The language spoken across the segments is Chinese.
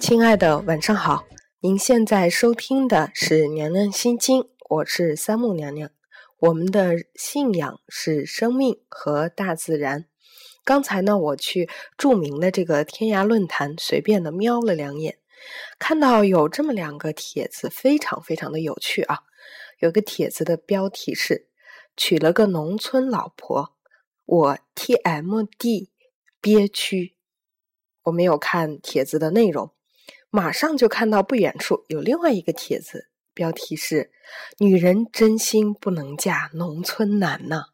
亲爱的，晚上好！您现在收听的是《娘娘心经》，我是三木娘娘。我们的信仰是生命和大自然。刚才呢，我去著名的这个天涯论坛随便的瞄了两眼，看到有这么两个帖子，非常非常的有趣啊。有个帖子的标题是“娶了个农村老婆，我 TMD 憋屈”。我没有看帖子的内容。马上就看到不远处有另外一个帖子，标题是“女人真心不能嫁农村男”呢。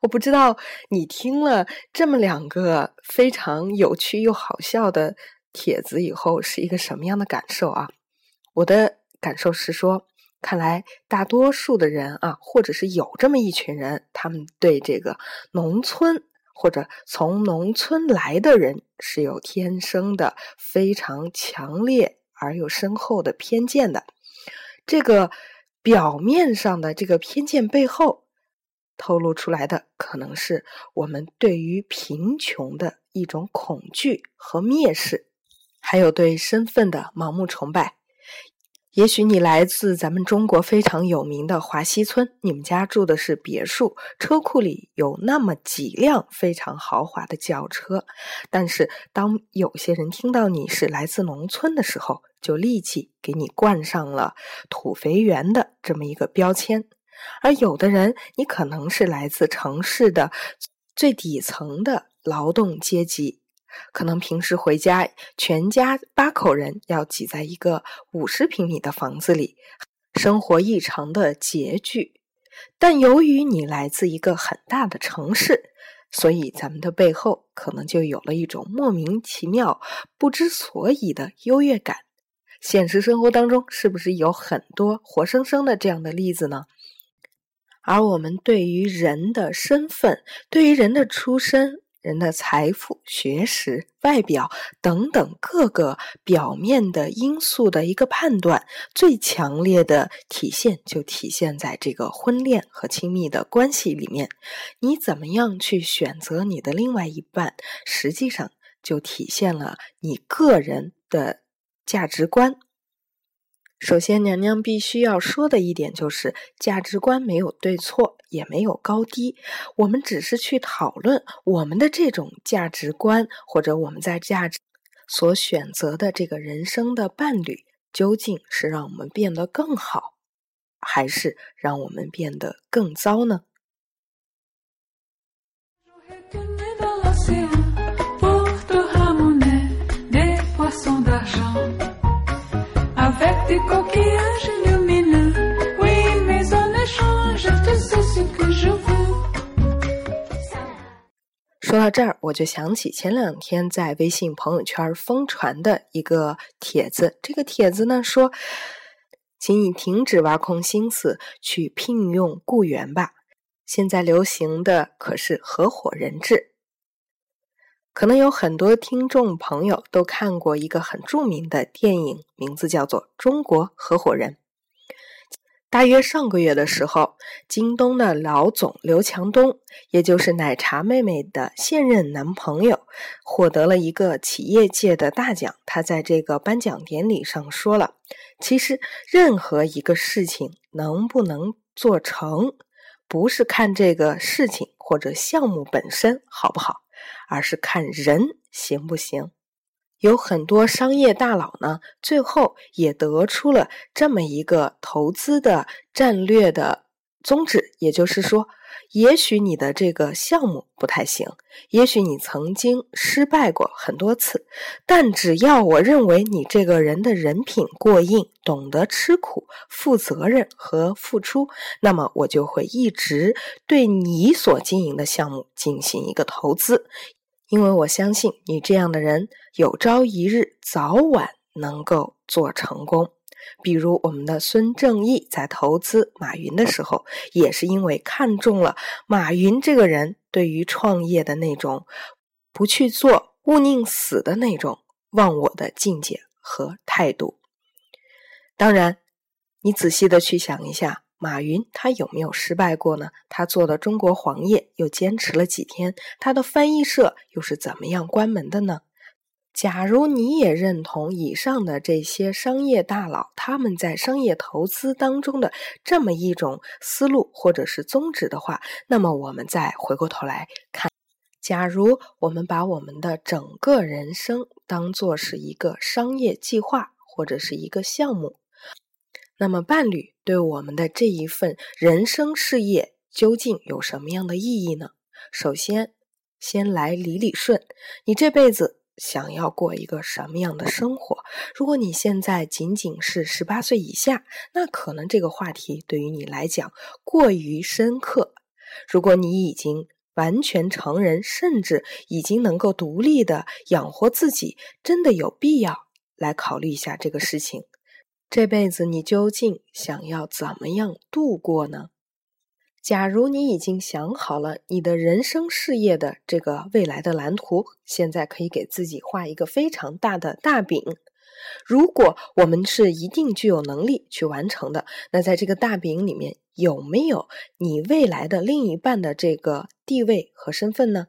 我不知道你听了这么两个非常有趣又好笑的帖子以后是一个什么样的感受啊？我的感受是说，看来大多数的人啊，或者是有这么一群人，他们对这个农村。或者从农村来的人是有天生的非常强烈而又深厚的偏见的，这个表面上的这个偏见背后透露出来的，可能是我们对于贫穷的一种恐惧和蔑视，还有对身份的盲目崇拜。也许你来自咱们中国非常有名的华西村，你们家住的是别墅，车库里有那么几辆非常豪华的轿车。但是，当有些人听到你是来自农村的时候，就立即给你冠上了土肥圆的这么一个标签。而有的人，你可能是来自城市的最底层的劳动阶级。可能平时回家，全家八口人要挤在一个五十平米的房子里，生活异常的拮据。但由于你来自一个很大的城市，所以咱们的背后可能就有了一种莫名其妙、不知所以的优越感。现实生活当中，是不是有很多活生生的这样的例子呢？而我们对于人的身份，对于人的出身。人的财富、学识、外表等等各个表面的因素的一个判断，最强烈的体现就体现在这个婚恋和亲密的关系里面。你怎么样去选择你的另外一半，实际上就体现了你个人的价值观。首先，娘娘必须要说的一点就是，价值观没有对错，也没有高低。我们只是去讨论我们的这种价值观，或者我们在价值所选择的这个人生的伴侣，究竟是让我们变得更好，还是让我们变得更糟呢？说到这儿，我就想起前两天在微信朋友圈疯传的一个帖子。这个帖子呢说：“请你停止挖空心思去聘用雇员吧，现在流行的可是合伙人制。”可能有很多听众朋友都看过一个很著名的电影，名字叫做《中国合伙人》。大约上个月的时候，京东的老总刘强东，也就是奶茶妹妹的现任男朋友，获得了一个企业界的大奖。他在这个颁奖典礼上说了：“其实任何一个事情能不能做成，不是看这个事情或者项目本身好不好。”而是看人行不行，有很多商业大佬呢，最后也得出了这么一个投资的战略的宗旨，也就是说。也许你的这个项目不太行，也许你曾经失败过很多次，但只要我认为你这个人的人品过硬，懂得吃苦、负责任和付出，那么我就会一直对你所经营的项目进行一个投资，因为我相信你这样的人有朝一日早晚能够做成功。比如我们的孙正义在投资马云的时候，也是因为看中了马云这个人对于创业的那种不去做勿宁死的那种忘我的境界和态度。当然，你仔细的去想一下，马云他有没有失败过呢？他做的中国黄页又坚持了几天？他的翻译社又是怎么样关门的呢？假如你也认同以上的这些商业大佬他们在商业投资当中的这么一种思路或者是宗旨的话，那么我们再回过头来看，假如我们把我们的整个人生当做是一个商业计划或者是一个项目，那么伴侣对我们的这一份人生事业究竟有什么样的意义呢？首先，先来理理顺，你这辈子。想要过一个什么样的生活？如果你现在仅仅是十八岁以下，那可能这个话题对于你来讲过于深刻。如果你已经完全成人，甚至已经能够独立的养活自己，真的有必要来考虑一下这个事情。这辈子你究竟想要怎么样度过呢？假如你已经想好了你的人生事业的这个未来的蓝图，现在可以给自己画一个非常大的大饼。如果我们是一定具有能力去完成的，那在这个大饼里面有没有你未来的另一半的这个地位和身份呢？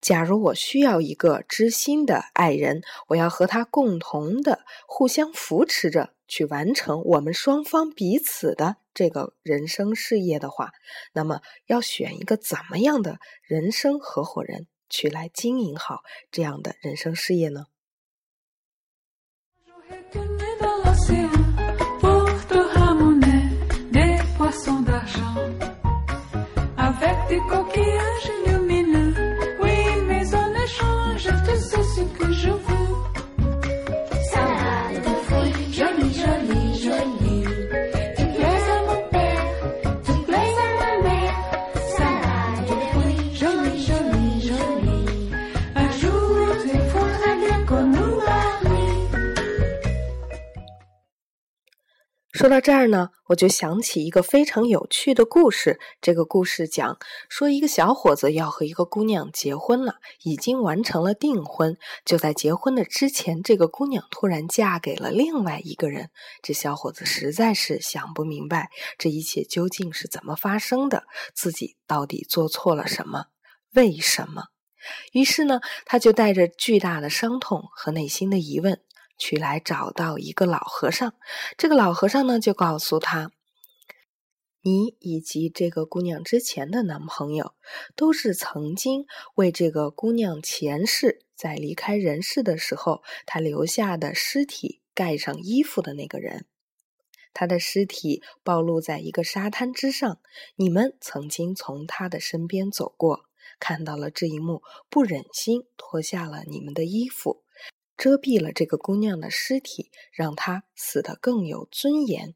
假如我需要一个知心的爱人，我要和他共同的互相扶持着。去完成我们双方彼此的这个人生事业的话，那么要选一个怎么样的人生合伙人去来经营好这样的人生事业呢？说到这儿呢，我就想起一个非常有趣的故事。这个故事讲说，一个小伙子要和一个姑娘结婚了，已经完成了订婚。就在结婚的之前，这个姑娘突然嫁给了另外一个人。这小伙子实在是想不明白这一切究竟是怎么发生的，自己到底做错了什么？为什么？于是呢，他就带着巨大的伤痛和内心的疑问。去来找到一个老和尚，这个老和尚呢就告诉他：“你以及这个姑娘之前的男朋友，都是曾经为这个姑娘前世在离开人世的时候，他留下的尸体盖上衣服的那个人。他的尸体暴露在一个沙滩之上，你们曾经从他的身边走过，看到了这一幕，不忍心脱下了你们的衣服。”遮蔽了这个姑娘的尸体，让她死得更有尊严。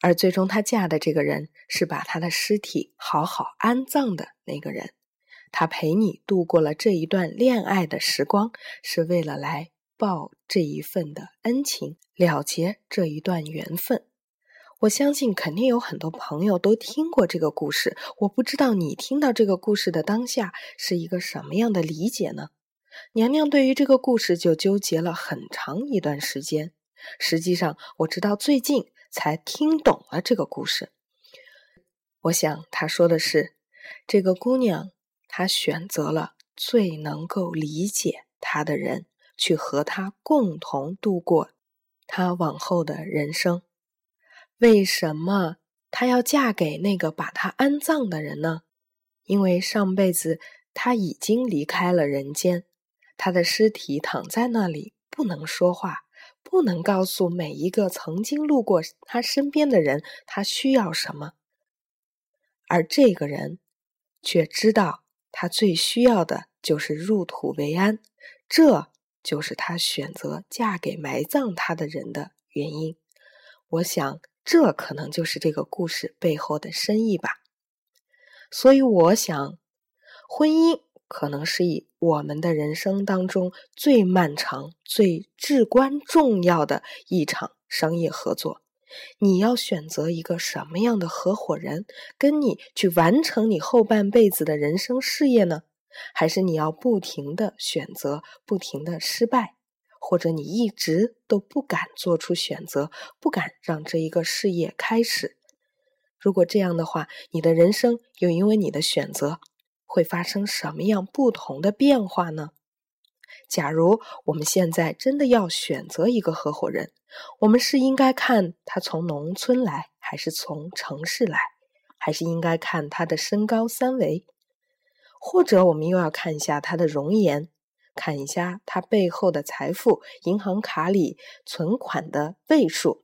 而最终她嫁的这个人，是把她的尸体好好安葬的那个人。他陪你度过了这一段恋爱的时光，是为了来报这一份的恩情，了结这一段缘分。我相信，肯定有很多朋友都听过这个故事。我不知道你听到这个故事的当下是一个什么样的理解呢？娘娘对于这个故事就纠结了很长一段时间。实际上，我直到最近才听懂了这个故事。我想，他说的是，这个姑娘她选择了最能够理解她的人，去和他共同度过她往后的人生。为什么她要嫁给那个把她安葬的人呢？因为上辈子她已经离开了人间。他的尸体躺在那里，不能说话，不能告诉每一个曾经路过他身边的人他需要什么，而这个人却知道他最需要的就是入土为安，这就是他选择嫁给埋葬他的人的原因。我想，这可能就是这个故事背后的深意吧。所以，我想，婚姻。可能是以我们的人生当中最漫长、最至关重要的一场商业合作。你要选择一个什么样的合伙人，跟你去完成你后半辈子的人生事业呢？还是你要不停的选择，不停的失败，或者你一直都不敢做出选择，不敢让这一个事业开始？如果这样的话，你的人生又因为你的选择会发生什么样不同的变化呢？假如我们现在真的要选择一个合伙人，我们是应该看他从农村来，还是从城市来，还是应该看他的身高三围，或者我们又要看一下他的容颜，看一下他背后的财富、银行卡里存款的位数，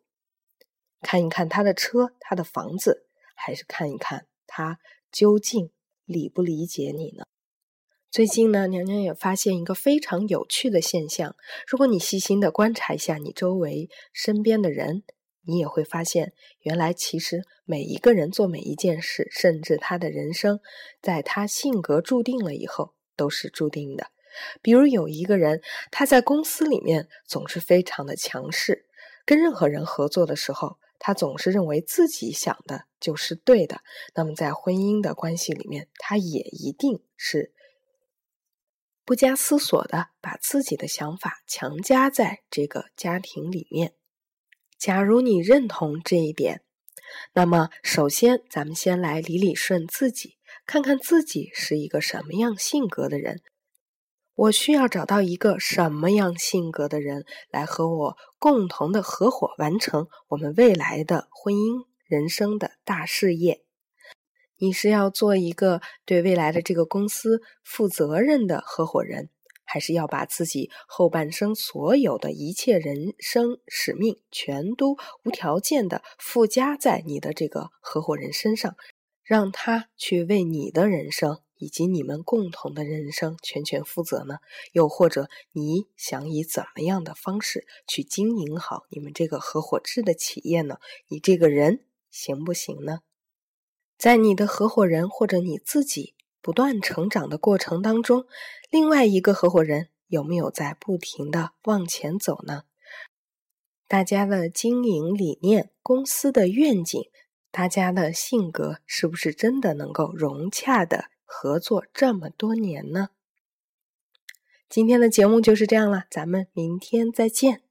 看一看他的车、他的房子。还是看一看他究竟理不理解你呢？最近呢，娘娘也发现一个非常有趣的现象。如果你细心的观察一下你周围身边的人，你也会发现，原来其实每一个人做每一件事，甚至他的人生，在他性格注定了以后，都是注定的。比如有一个人，他在公司里面总是非常的强势，跟任何人合作的时候。他总是认为自己想的就是对的，那么在婚姻的关系里面，他也一定是不加思索的把自己的想法强加在这个家庭里面。假如你认同这一点，那么首先咱们先来理理顺自己，看看自己是一个什么样性格的人。我需要找到一个什么样性格的人来和我共同的合伙，完成我们未来的婚姻人生的大事业。你是要做一个对未来的这个公司负责任的合伙人，还是要把自己后半生所有的一切人生使命全都无条件的附加在你的这个合伙人身上，让他去为你的人生？以及你们共同的人生全权负责呢？又或者你想以怎么样的方式去经营好你们这个合伙制的企业呢？你这个人行不行呢？在你的合伙人或者你自己不断成长的过程当中，另外一个合伙人有没有在不停的往前走呢？大家的经营理念、公司的愿景、大家的性格，是不是真的能够融洽的？合作这么多年呢，今天的节目就是这样了，咱们明天再见。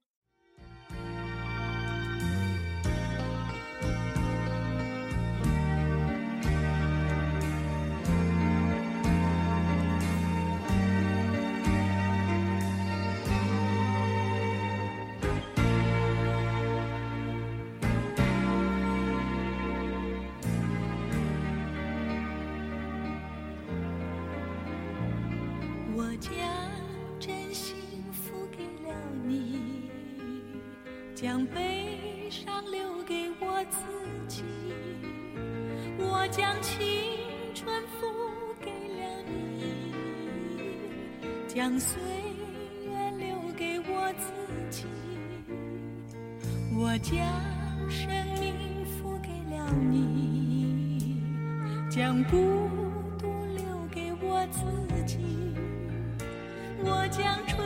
将悲伤留给我自己。我将青春付给了你，将岁月留给我自己。我将生命付给了你，将孤独留给我自己。我将春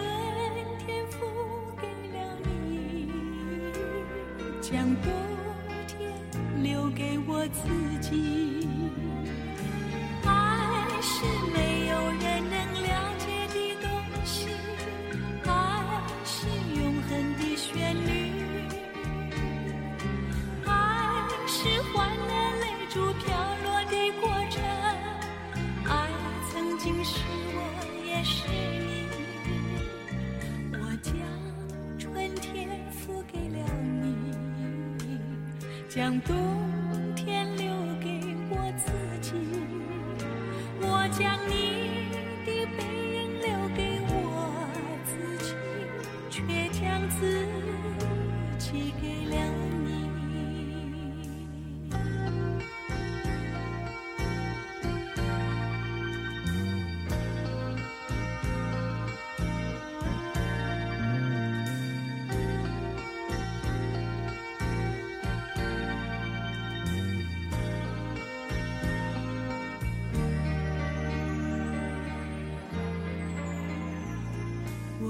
想多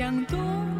将冬